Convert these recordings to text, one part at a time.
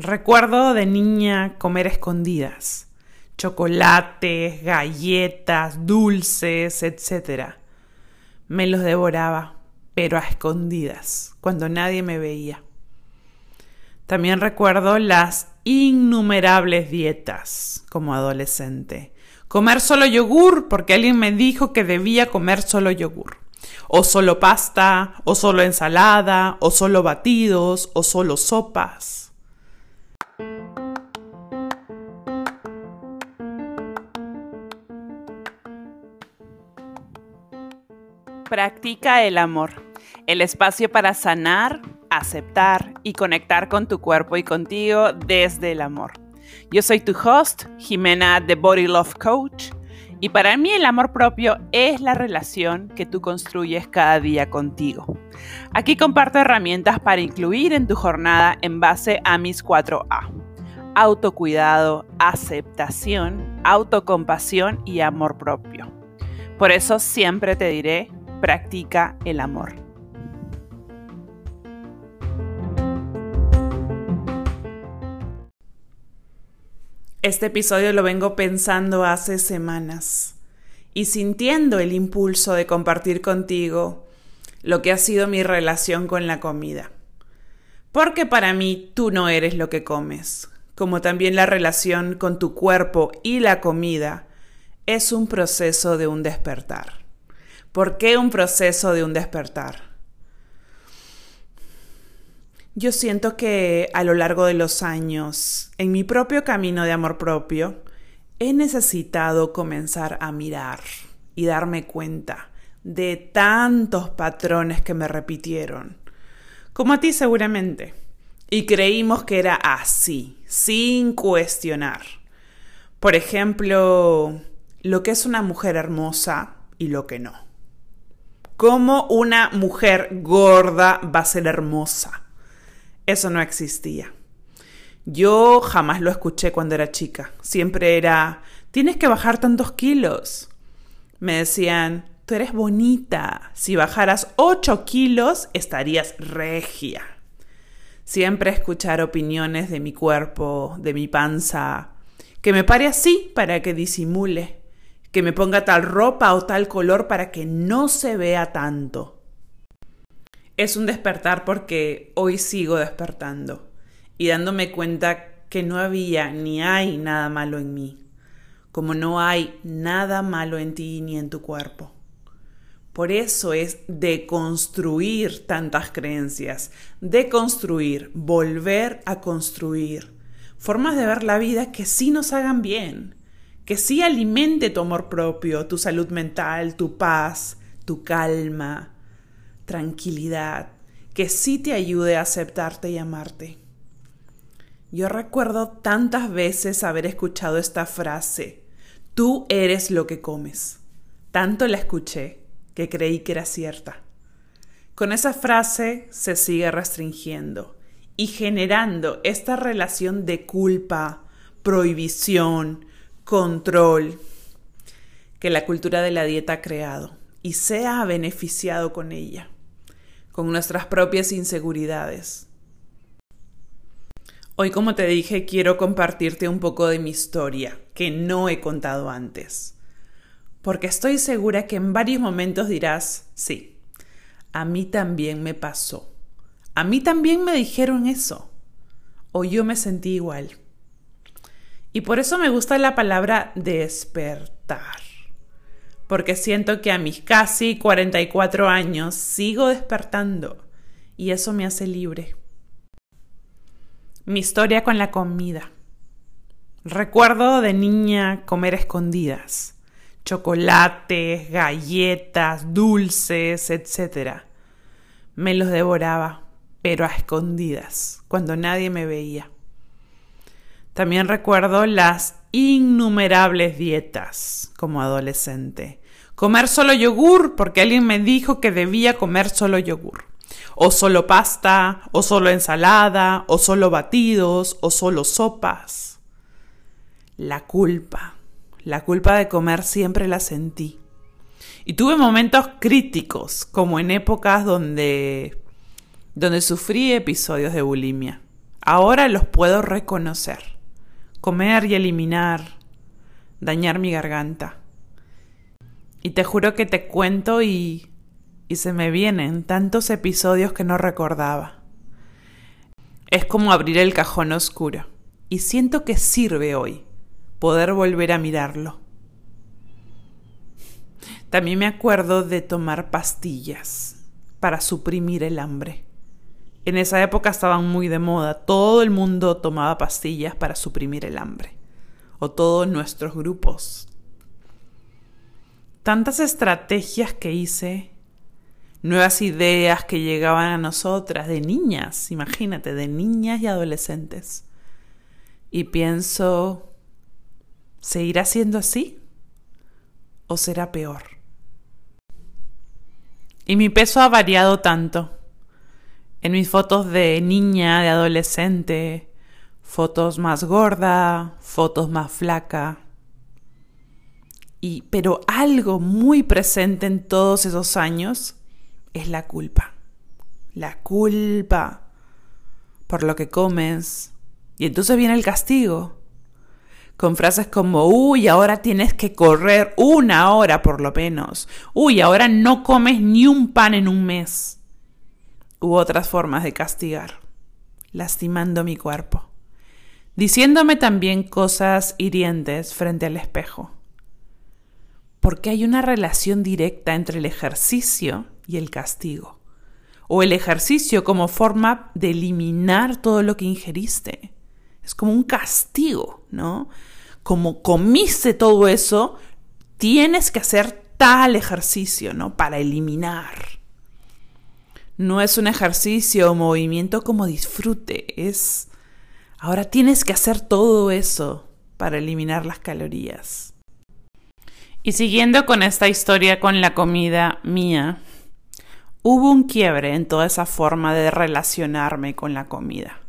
Recuerdo de niña comer escondidas, chocolates, galletas, dulces, etc. Me los devoraba, pero a escondidas, cuando nadie me veía. También recuerdo las innumerables dietas como adolescente. Comer solo yogur porque alguien me dijo que debía comer solo yogur. O solo pasta, o solo ensalada, o solo batidos, o solo sopas. Practica el amor, el espacio para sanar, aceptar y conectar con tu cuerpo y contigo desde el amor. Yo soy tu host, Jimena The Body Love Coach, y para mí el amor propio es la relación que tú construyes cada día contigo. Aquí comparto herramientas para incluir en tu jornada en base a mis 4A. Autocuidado, aceptación, autocompasión y amor propio. Por eso siempre te diré, practica el amor. Este episodio lo vengo pensando hace semanas y sintiendo el impulso de compartir contigo lo que ha sido mi relación con la comida. Porque para mí tú no eres lo que comes, como también la relación con tu cuerpo y la comida es un proceso de un despertar. ¿Por qué un proceso de un despertar? Yo siento que a lo largo de los años, en mi propio camino de amor propio, he necesitado comenzar a mirar y darme cuenta de tantos patrones que me repitieron, como a ti seguramente, y creímos que era así, sin cuestionar. Por ejemplo, lo que es una mujer hermosa y lo que no. ¿Cómo una mujer gorda va a ser hermosa? Eso no existía. Yo jamás lo escuché cuando era chica. Siempre era, tienes que bajar tantos kilos. Me decían, tú eres bonita. Si bajaras 8 kilos, estarías regia. Siempre escuchar opiniones de mi cuerpo, de mi panza, que me pare así para que disimule, que me ponga tal ropa o tal color para que no se vea tanto es un despertar porque hoy sigo despertando y dándome cuenta que no había ni hay nada malo en mí, como no hay nada malo en ti ni en tu cuerpo. Por eso es deconstruir tantas creencias, deconstruir, volver a construir formas de ver la vida que sí nos hagan bien, que sí alimente tu amor propio, tu salud mental, tu paz, tu calma, tranquilidad, que sí te ayude a aceptarte y amarte. Yo recuerdo tantas veces haber escuchado esta frase, tú eres lo que comes. Tanto la escuché que creí que era cierta. Con esa frase se sigue restringiendo y generando esta relación de culpa, prohibición, control que la cultura de la dieta ha creado y se ha beneficiado con ella con nuestras propias inseguridades. Hoy, como te dije, quiero compartirte un poco de mi historia, que no he contado antes. Porque estoy segura que en varios momentos dirás, sí, a mí también me pasó. A mí también me dijeron eso. O yo me sentí igual. Y por eso me gusta la palabra despertar porque siento que a mis casi 44 años sigo despertando y eso me hace libre. Mi historia con la comida. Recuerdo de niña comer escondidas, chocolates, galletas, dulces, etc. Me los devoraba, pero a escondidas, cuando nadie me veía. También recuerdo las innumerables dietas como adolescente. Comer solo yogur porque alguien me dijo que debía comer solo yogur. O solo pasta, o solo ensalada, o solo batidos, o solo sopas. La culpa, la culpa de comer siempre la sentí. Y tuve momentos críticos, como en épocas donde, donde sufrí episodios de bulimia Ahora los puedo reconocer, comer y eliminar, dañar mi garganta. Y te juro que te cuento y, y se me vienen tantos episodios que no recordaba. Es como abrir el cajón oscuro. Y siento que sirve hoy poder volver a mirarlo. También me acuerdo de tomar pastillas para suprimir el hambre. En esa época estaban muy de moda. Todo el mundo tomaba pastillas para suprimir el hambre. O todos nuestros grupos. Tantas estrategias que hice nuevas ideas que llegaban a nosotras de niñas, imagínate, de niñas y adolescentes. Y pienso, ¿seguirá siendo así? ¿O será peor? Y mi peso ha variado tanto. En mis fotos de niña, de adolescente, fotos más gorda, fotos más flaca. Y, pero algo muy presente en todos esos años es la culpa. La culpa por lo que comes. Y entonces viene el castigo. Con frases como, uy, ahora tienes que correr una hora por lo menos. Uy, ahora no comes ni un pan en un mes. U otras formas de castigar, lastimando mi cuerpo. Diciéndome también cosas hirientes frente al espejo. Porque hay una relación directa entre el ejercicio y el castigo. O el ejercicio como forma de eliminar todo lo que ingeriste. Es como un castigo, ¿no? Como comiste todo eso, tienes que hacer tal ejercicio, ¿no? Para eliminar. No es un ejercicio o movimiento como disfrute, es... Ahora tienes que hacer todo eso para eliminar las calorías. Y siguiendo con esta historia con la comida mía, hubo un quiebre en toda esa forma de relacionarme con la comida.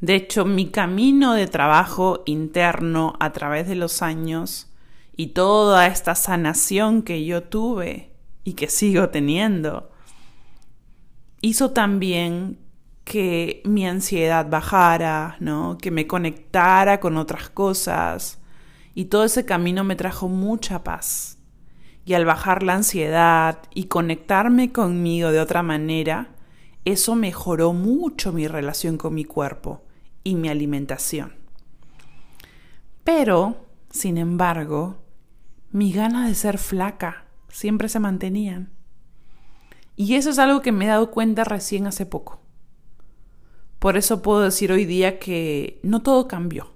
De hecho, mi camino de trabajo interno a través de los años y toda esta sanación que yo tuve y que sigo teniendo, hizo también que mi ansiedad bajara, ¿no? Que me conectara con otras cosas. Y todo ese camino me trajo mucha paz y al bajar la ansiedad y conectarme conmigo de otra manera, eso mejoró mucho mi relación con mi cuerpo y mi alimentación. Pero, sin embargo, mi ganas de ser flaca siempre se mantenían. Y eso es algo que me he dado cuenta recién hace poco. Por eso puedo decir hoy día que no todo cambió.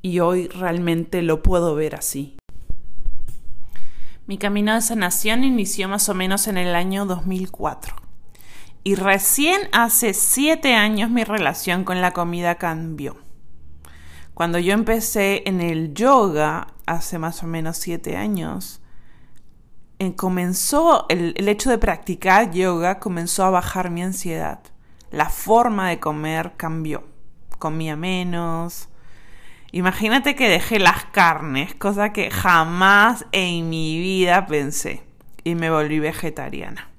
Y hoy realmente lo puedo ver así. Mi camino de sanación inició más o menos en el año 2004. Y recién hace siete años mi relación con la comida cambió. Cuando yo empecé en el yoga, hace más o menos siete años, comenzó el, el hecho de practicar yoga comenzó a bajar mi ansiedad. La forma de comer cambió. Comía menos, Imagínate que dejé las carnes, cosa que jamás en mi vida pensé, y me volví vegetariana.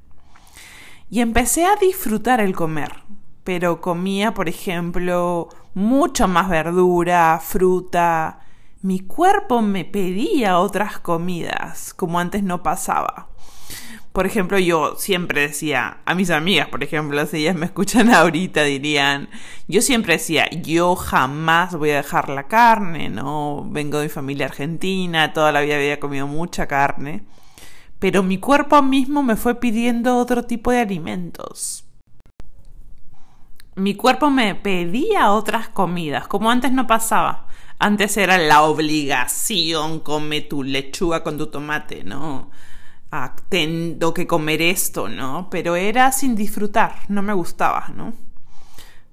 Y empecé a disfrutar el comer, pero comía, por ejemplo, mucho más verdura, fruta. Mi cuerpo me pedía otras comidas, como antes no pasaba por ejemplo, yo siempre decía a mis amigas, por ejemplo, si ellas me escuchan ahorita, dirían, yo siempre decía, yo jamás voy a dejar la carne, ¿no? Vengo de mi familia argentina, toda la vida había comido mucha carne, pero mi cuerpo mismo me fue pidiendo otro tipo de alimentos. Mi cuerpo me pedía otras comidas, como antes no pasaba. Antes era la obligación, come tu lechuga con tu tomate, ¿no? tengo que comer esto, ¿no? Pero era sin disfrutar, no me gustaba, ¿no?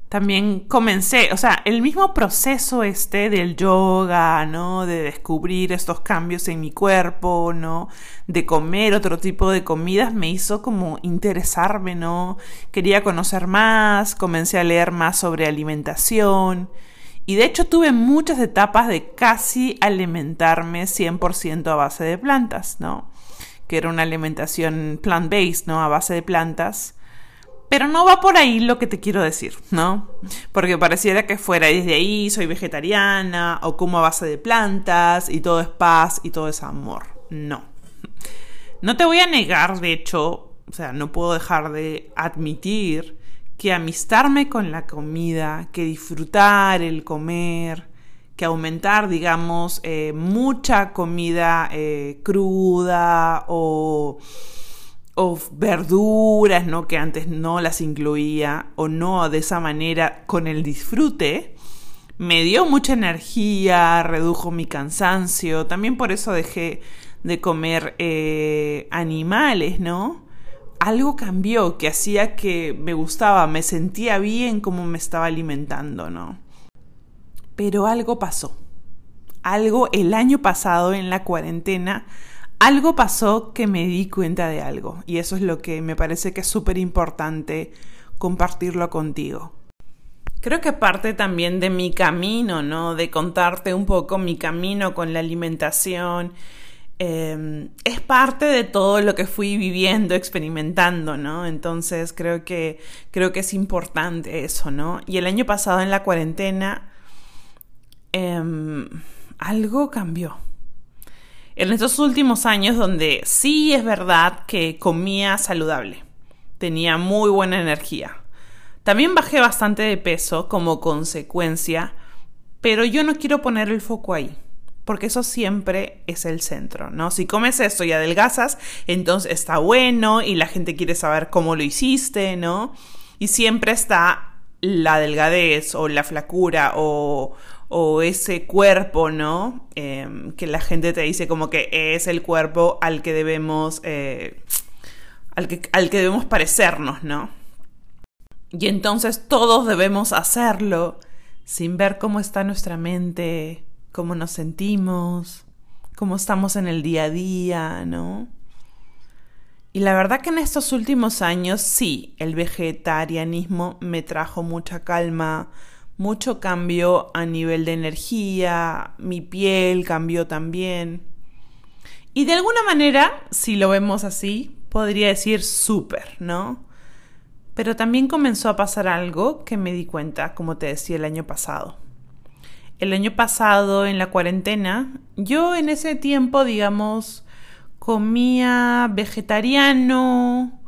También comencé, o sea, el mismo proceso este del yoga, ¿no? De descubrir estos cambios en mi cuerpo, ¿no? De comer otro tipo de comidas me hizo como interesarme, ¿no? Quería conocer más, comencé a leer más sobre alimentación. Y de hecho tuve muchas etapas de casi alimentarme 100% a base de plantas, ¿no? que era una alimentación plant-based, ¿no? A base de plantas. Pero no va por ahí lo que te quiero decir, ¿no? Porque pareciera que fuera desde ahí, soy vegetariana o como a base de plantas y todo es paz y todo es amor. No. No te voy a negar, de hecho, o sea, no puedo dejar de admitir que amistarme con la comida, que disfrutar el comer, que aumentar, digamos, eh, mucha comida eh, cruda o verduras, ¿no? Que antes no las incluía o no de esa manera con el disfrute, me dio mucha energía, redujo mi cansancio, también por eso dejé de comer eh, animales, ¿no? Algo cambió que hacía que me gustaba, me sentía bien como me estaba alimentando, ¿no? Pero algo pasó. Algo el año pasado en la cuarentena algo pasó que me di cuenta de algo y eso es lo que me parece que es súper importante compartirlo contigo. Creo que parte también de mi camino, ¿no? De contarte un poco mi camino con la alimentación. Em, es parte de todo lo que fui viviendo, experimentando, ¿no? Entonces creo que, creo que es importante eso, ¿no? Y el año pasado en la cuarentena, em, algo cambió en estos últimos años donde sí es verdad que comía saludable, tenía muy buena energía. También bajé bastante de peso como consecuencia, pero yo no quiero poner el foco ahí, porque eso siempre es el centro, ¿no? Si comes esto y adelgazas, entonces está bueno y la gente quiere saber cómo lo hiciste, ¿no? Y siempre está la delgadez o la flacura o, o ese cuerpo, ¿no? Em, que la gente te dice como que es el cuerpo al que debemos, eh, al, que, al que debemos parecernos, ¿no? Y entonces todos debemos hacerlo sin ver cómo está nuestra mente, cómo nos sentimos, cómo estamos en el día a día, ¿no? Y la verdad que en estos últimos años sí, el vegetarianismo me trajo mucha calma, mucho cambio a nivel de energía, mi piel cambió también. Y de alguna manera, si lo vemos así, podría decir súper, ¿no? Pero también comenzó a pasar algo que me di cuenta, como te decía el año pasado. El año pasado, en la cuarentena, yo en ese tiempo, digamos, comía vegetariano,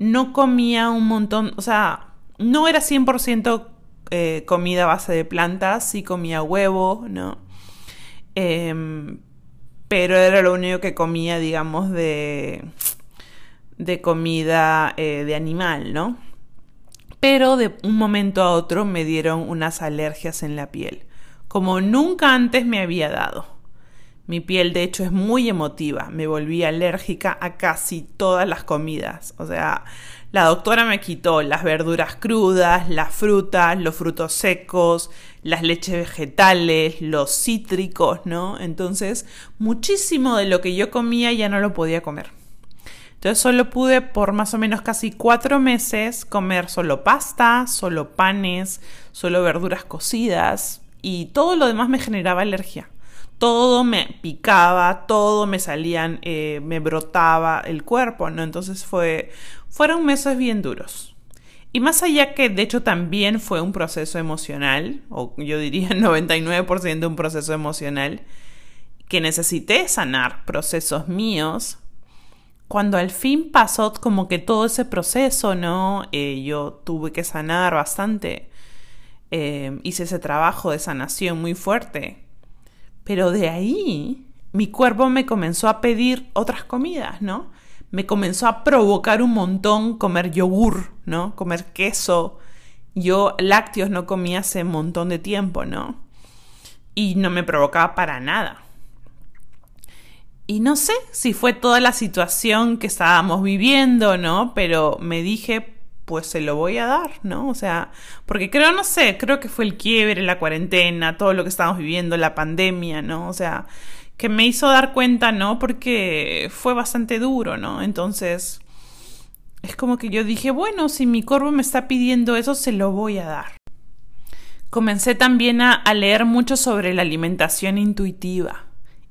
no comía un montón, o sea, no era 100% eh, comida a base de plantas, sí comía huevo, ¿no? Em, pero era lo único que comía, digamos, de, de comida eh, de animal, ¿no? Pero de un momento a otro me dieron unas alergias en la piel, como nunca antes me había dado. Mi piel de hecho es muy emotiva, me volví alérgica a casi todas las comidas, o sea, la doctora me quitó las verduras crudas, las frutas, los frutos secos, las leches vegetales, los cítricos, ¿no? Entonces, muchísimo de lo que yo comía ya no lo podía comer. Entonces solo pude por más o menos casi cuatro meses comer solo pasta, solo panes, solo verduras cocidas y todo lo demás me generaba alergia todo me picaba, todo me salían, eh, me brotaba el cuerpo, ¿no? Entonces fue, fueron meses bien duros. Y más allá que de hecho también fue un proceso emocional, o yo diría 99% un proceso emocional, que necesité sanar procesos míos, cuando al fin pasó como que todo ese proceso, ¿no? Eh, yo tuve que sanar bastante. Eh, hice ese trabajo de sanación muy fuerte pero de ahí mi cuerpo me comenzó a pedir otras comidas, ¿no? Me comenzó a provocar un montón comer yogur, ¿no? Comer queso. Yo lácteos no comía hace un montón de tiempo, ¿no? Y no me provocaba para nada. Y no sé si fue toda la situación que estábamos viviendo, ¿no? Pero me dije, pues se lo voy a dar, ¿no? O sea, porque creo, no sé, creo que fue el quiebre, la cuarentena, todo lo que estamos viviendo, la pandemia, ¿no? O sea, que me hizo dar cuenta, ¿no? Porque fue bastante duro, ¿no? Entonces, es como que yo dije, bueno, si mi cuerpo me está pidiendo eso, se lo voy a dar. Comencé también a, a leer mucho sobre la alimentación intuitiva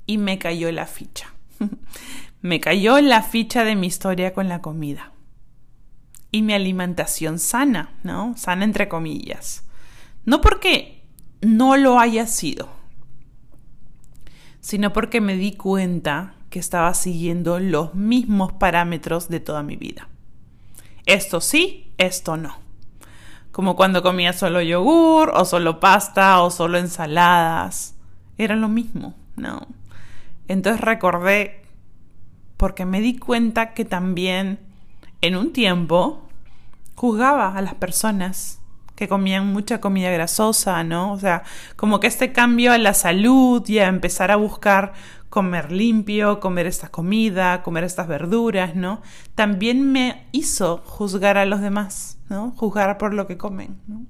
y me cayó la ficha. me cayó la ficha de mi historia con la comida y mi alimentación sana, ¿no? Sana entre comillas. No porque no lo haya sido, sino porque me di cuenta que estaba siguiendo los mismos parámetros de toda mi vida. Esto sí, esto no. Como cuando comía solo yogur o solo pasta o solo ensaladas. Era lo mismo, ¿no? Entonces recordé, porque me di cuenta que también en un tiempo juzgaba a las personas que comían mucha comida grasosa, ¿no? O sea, como que este cambio a la salud y a empezar a buscar comer limpio, comer esta comida, comer estas verduras, ¿no? También me hizo juzgar a los demás, ¿no? Juzgar por lo que comen, ¿no?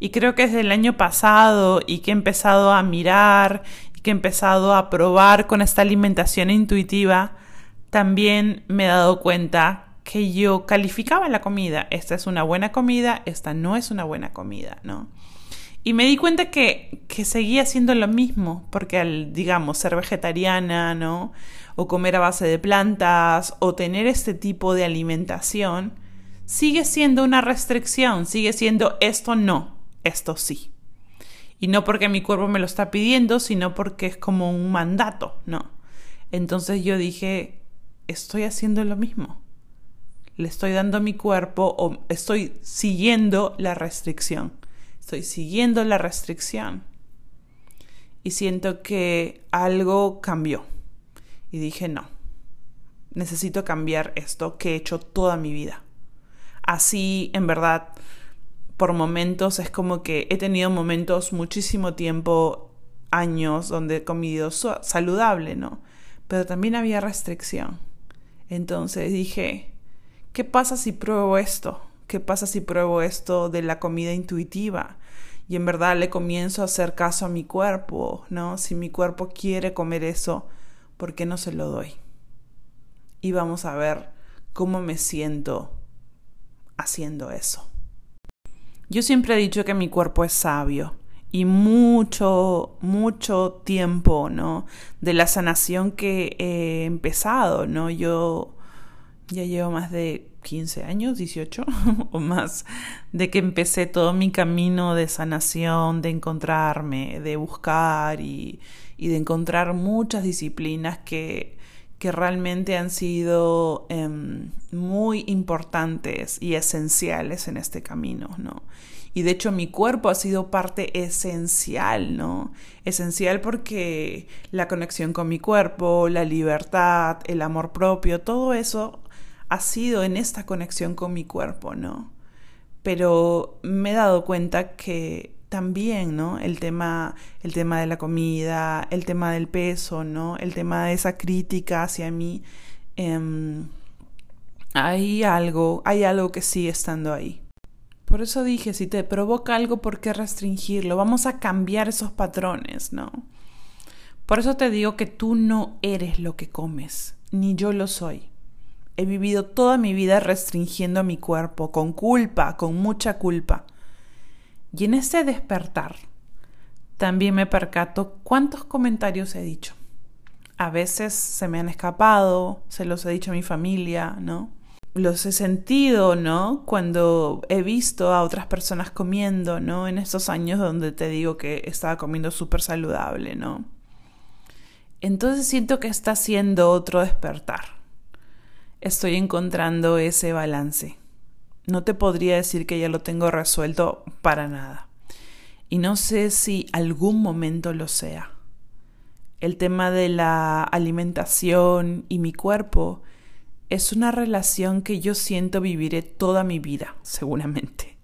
Y creo que desde el año pasado y que he empezado a mirar y que he empezado a probar con esta alimentación intuitiva, también me he dado cuenta que yo calificaba la comida. Esta es una buena comida, esta no es una buena comida, ¿no? Y me di cuenta que, que seguía haciendo lo mismo, porque al, digamos, ser vegetariana, ¿no? O comer a base de plantas, o tener este tipo de alimentación, sigue siendo una restricción, sigue siendo esto no, esto sí. Y no porque mi cuerpo me lo está pidiendo, sino porque es como un mandato, ¿no? Entonces yo dije, estoy haciendo lo mismo le estoy dando mi cuerpo o estoy siguiendo la restricción. Estoy siguiendo la restricción. Y siento que algo cambió. Y dije, no, necesito cambiar esto que he hecho toda mi vida. Así, en verdad, por momentos es como que he tenido momentos muchísimo tiempo, años, donde he comido saludable, ¿no? Pero también había restricción. Entonces dije, ¿qué pasa si pruebo esto? ¿Qué pasa si pruebo esto de la comida intuitiva? Y en verdad le comienzo a hacer caso a mi cuerpo, ¿no? Si mi cuerpo quiere comer eso, ¿por qué no se lo doy? Y vamos a ver cómo me siento haciendo eso. Yo siempre he dicho que mi cuerpo es sabio y mucho, mucho tiempo, ¿no? De la sanación que he empezado, ¿no? Yo ya llevo más de 15 años, 18 o más, de que empecé todo mi camino de sanación, de encontrarme, de buscar y, de encontrar muchas disciplinas que, que realmente han sido em, muy importantes y esenciales en este camino, ¿no? Y de hecho mi cuerpo ha sido parte esencial, ¿no? Esencial porque la conexión con mi cuerpo, la libertad, el amor propio, todo eso ha sido en esta conexión con mi cuerpo, ¿no? Pero me he dado cuenta que también, ¿no? El tema, el tema de la comida, el tema del peso, ¿no? El tema de esa crítica hacia mí, em, hay algo, hay algo que sigue estando ahí. Por eso dije, si te provoca algo, ¿por qué restringirlo? Vamos a cambiar esos patrones, ¿no? Por eso te digo que tú no eres lo que comes, ni yo lo soy. He vivido toda mi vida restringiendo mi cuerpo, con culpa, con mucha culpa. Y en ese despertar, también me percato cuántos comentarios he dicho. A veces se me han escapado, se los he dicho a mi familia, ¿no? Los he sentido, ¿no? Cuando he visto a otras personas comiendo, ¿no? En estos años donde te digo que estaba comiendo súper saludable, ¿no? Entonces siento que está siendo otro despertar estoy encontrando ese balance. No te podría decir que ya lo tengo resuelto para nada. Y no sé si algún momento lo sea. El tema de la alimentación y mi cuerpo es una relación que yo siento viviré toda mi vida, seguramente.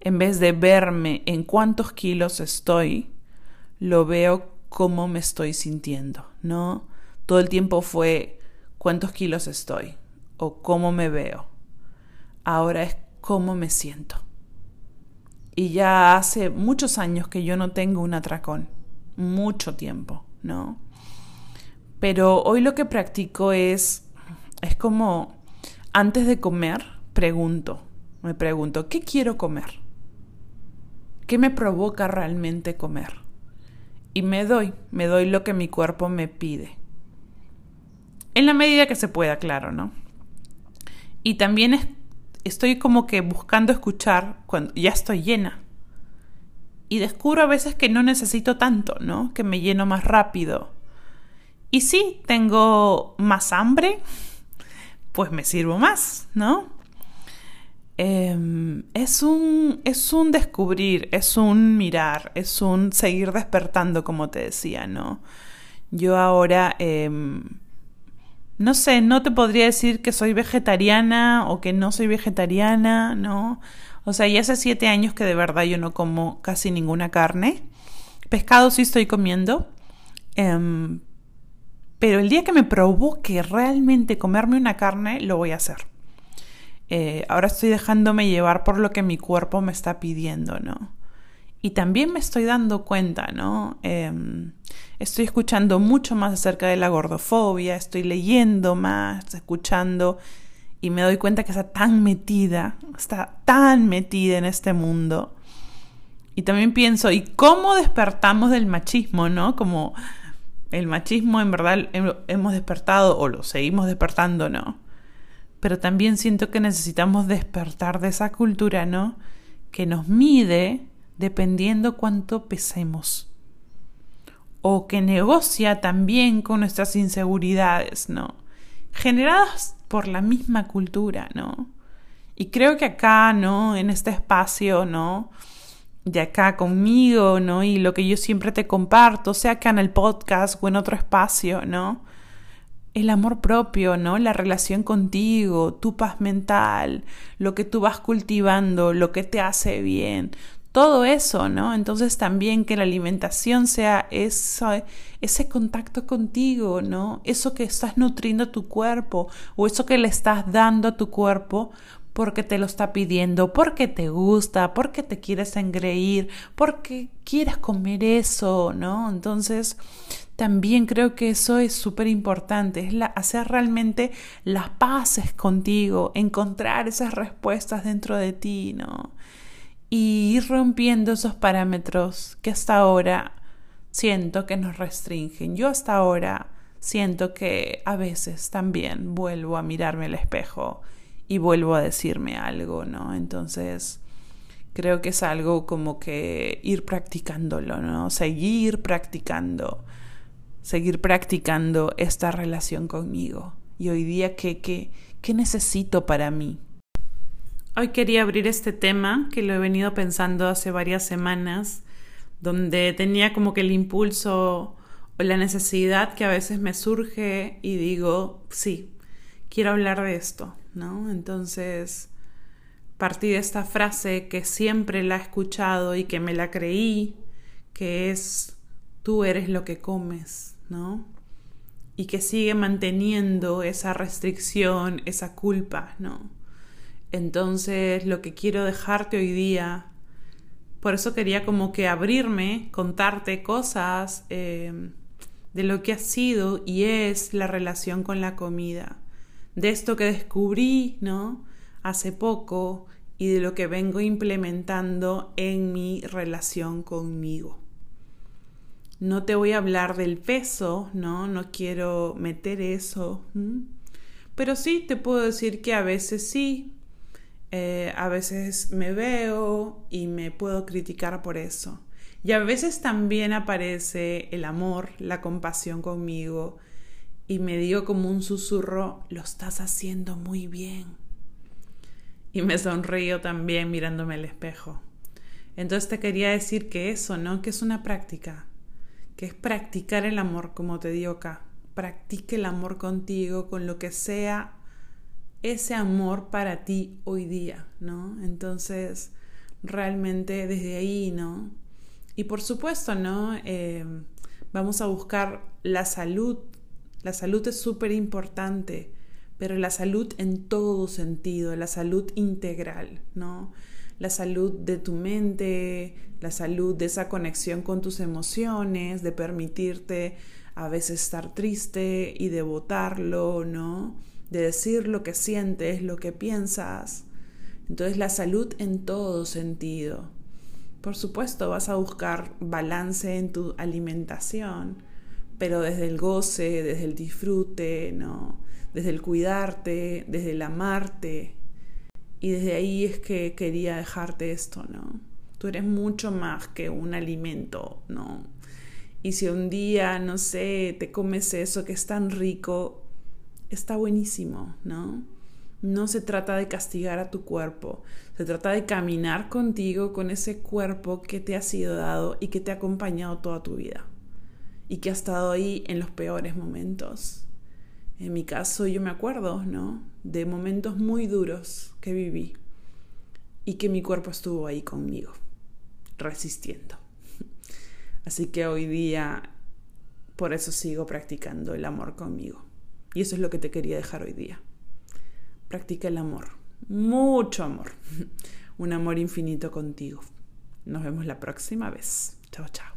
En vez de verme en cuántos kilos estoy, lo veo cómo me estoy sintiendo, ¿no? Todo el tiempo fue cuántos kilos estoy o cómo me veo. Ahora es cómo me siento. Y ya hace muchos años que yo no tengo un atracón. Mucho tiempo, ¿no? Pero hoy lo que practico es, es como, antes de comer, pregunto, me pregunto, ¿qué quiero comer? ¿Qué me provoca realmente comer? Y me doy, me doy lo que mi cuerpo me pide. En la medida que se pueda, claro, ¿no? Y también estoy como que buscando escuchar cuando ya estoy llena. Y descubro a veces que no necesito tanto, ¿no? Que me lleno más rápido. Y sí, tengo más hambre, pues me sirvo más, ¿no? Em, es, un, es un descubrir, es un mirar, es un seguir despertando, como te decía, ¿no? Yo ahora, em, no sé, no te podría decir que soy vegetariana o que no soy vegetariana, ¿no? O sea, ya hace siete años que de verdad yo no como casi ninguna carne. Pescado sí estoy comiendo. Em, pero el día que me provoque realmente comerme una carne, lo voy a hacer. Eh, ahora estoy dejándome llevar por lo que mi cuerpo me está pidiendo, ¿no? Y también me estoy dando cuenta, ¿no? Em, estoy escuchando mucho más acerca de la gordofobia, estoy leyendo más, escuchando, y me doy cuenta que está tan metida, está tan metida en este mundo. Y también pienso, ¿y cómo despertamos del machismo, no? Como el machismo en verdad hemos despertado o lo seguimos despertando, ¿no? pero también siento que necesitamos despertar de esa cultura, ¿no? Que nos mide dependiendo cuánto pesemos. O que negocia también con nuestras inseguridades, ¿no? Generadas por la misma cultura, ¿no? Y creo que acá, ¿no? En este espacio, ¿no? De acá conmigo, ¿no? Y lo que yo siempre te comparto, sea acá en el podcast o en otro espacio, ¿no? el amor propio, ¿no? La relación contigo, tu paz mental, lo que tú vas cultivando, lo que te hace bien, todo eso, ¿no? Entonces también que la alimentación sea eso, ese contacto contigo, ¿no? Eso que estás nutriendo a tu cuerpo o eso que le estás dando a tu cuerpo porque te lo está pidiendo, porque te gusta, porque te quieres engreír, porque quieres comer eso, ¿no? Entonces, también creo que eso es súper importante, es la, hacer realmente las paces contigo, encontrar esas respuestas dentro de ti, ¿no? Y ir rompiendo esos parámetros que hasta ahora siento que nos restringen. Yo hasta ahora siento que a veces también vuelvo a mirarme al espejo y vuelvo a decirme algo, ¿no? Entonces, creo que es algo como que ir practicándolo, ¿no? Seguir practicando, seguir practicando esta relación conmigo. Y hoy día, ¿qué, qué, qué necesito para mí? Hoy quería abrir este tema que lo he venido pensando hace varias semanas, donde tenía como que el impulso o la necesidad que a veces me surge y digo, sí, quiero hablar de esto, ¿no? Entonces, partí de esta frase que siempre la he escuchado y que me la creí, que es, tú eres lo que comes, ¿no? Y que sigue manteniendo esa restricción, esa culpa, ¿no? Entonces, lo que quiero dejarte hoy día, por eso quería como que abrirme, contarte cosas eh, de lo que ha sido y es la relación con la comida de esto que descubrí, ¿no? Hace poco y de lo que vengo implementando en mi relación conmigo. No te voy a hablar del peso, ¿no? No quiero meter eso. Pero sí te puedo decir que a veces sí, eh, a veces me veo y me puedo criticar por eso. Y a veces también aparece el amor, la compasión conmigo, y me digo como un susurro, lo estás haciendo muy bien. Y me sonrío también mirándome al espejo. Entonces te quería decir que eso, ¿no? Que es una práctica, que es practicar el amor, como te digo acá. Practique el amor contigo, con lo que sea ese amor para ti hoy día, ¿no? Entonces, realmente desde ahí, ¿no? Y por supuesto, ¿no? Eh, vamos a buscar la salud la salud es súper importante, pero la salud en todo sentido, la salud integral, ¿no? La salud de tu mente, la salud de esa conexión con tus emociones, de permitirte a veces estar triste y de votarlo, ¿no? De decir lo que sientes, lo que piensas. Entonces la salud en todo sentido. Por supuesto, vas a buscar balance en tu alimentación, pero desde el goce, desde el disfrute, ¿no? Desde el cuidarte, desde el amarte. Y desde ahí es que quería dejarte esto, ¿no? Tú eres mucho más que un alimento, ¿no? Y si un día, no sé, te comes eso que es tan rico, está buenísimo, ¿no? No se trata de castigar a tu cuerpo, se trata de caminar contigo con ese cuerpo que te ha sido dado y que te ha acompañado toda tu vida y que ha estado ahí en los peores momentos. En mi caso yo me acuerdo, ¿no? De momentos muy duros que viví y que mi cuerpo estuvo ahí conmigo resistiendo. Así que hoy día, por eso sigo practicando el amor conmigo. Y eso es lo que te quería dejar hoy día. Practica el amor, mucho amor, un amor infinito contigo. Nos vemos la próxima vez. Chao, chao.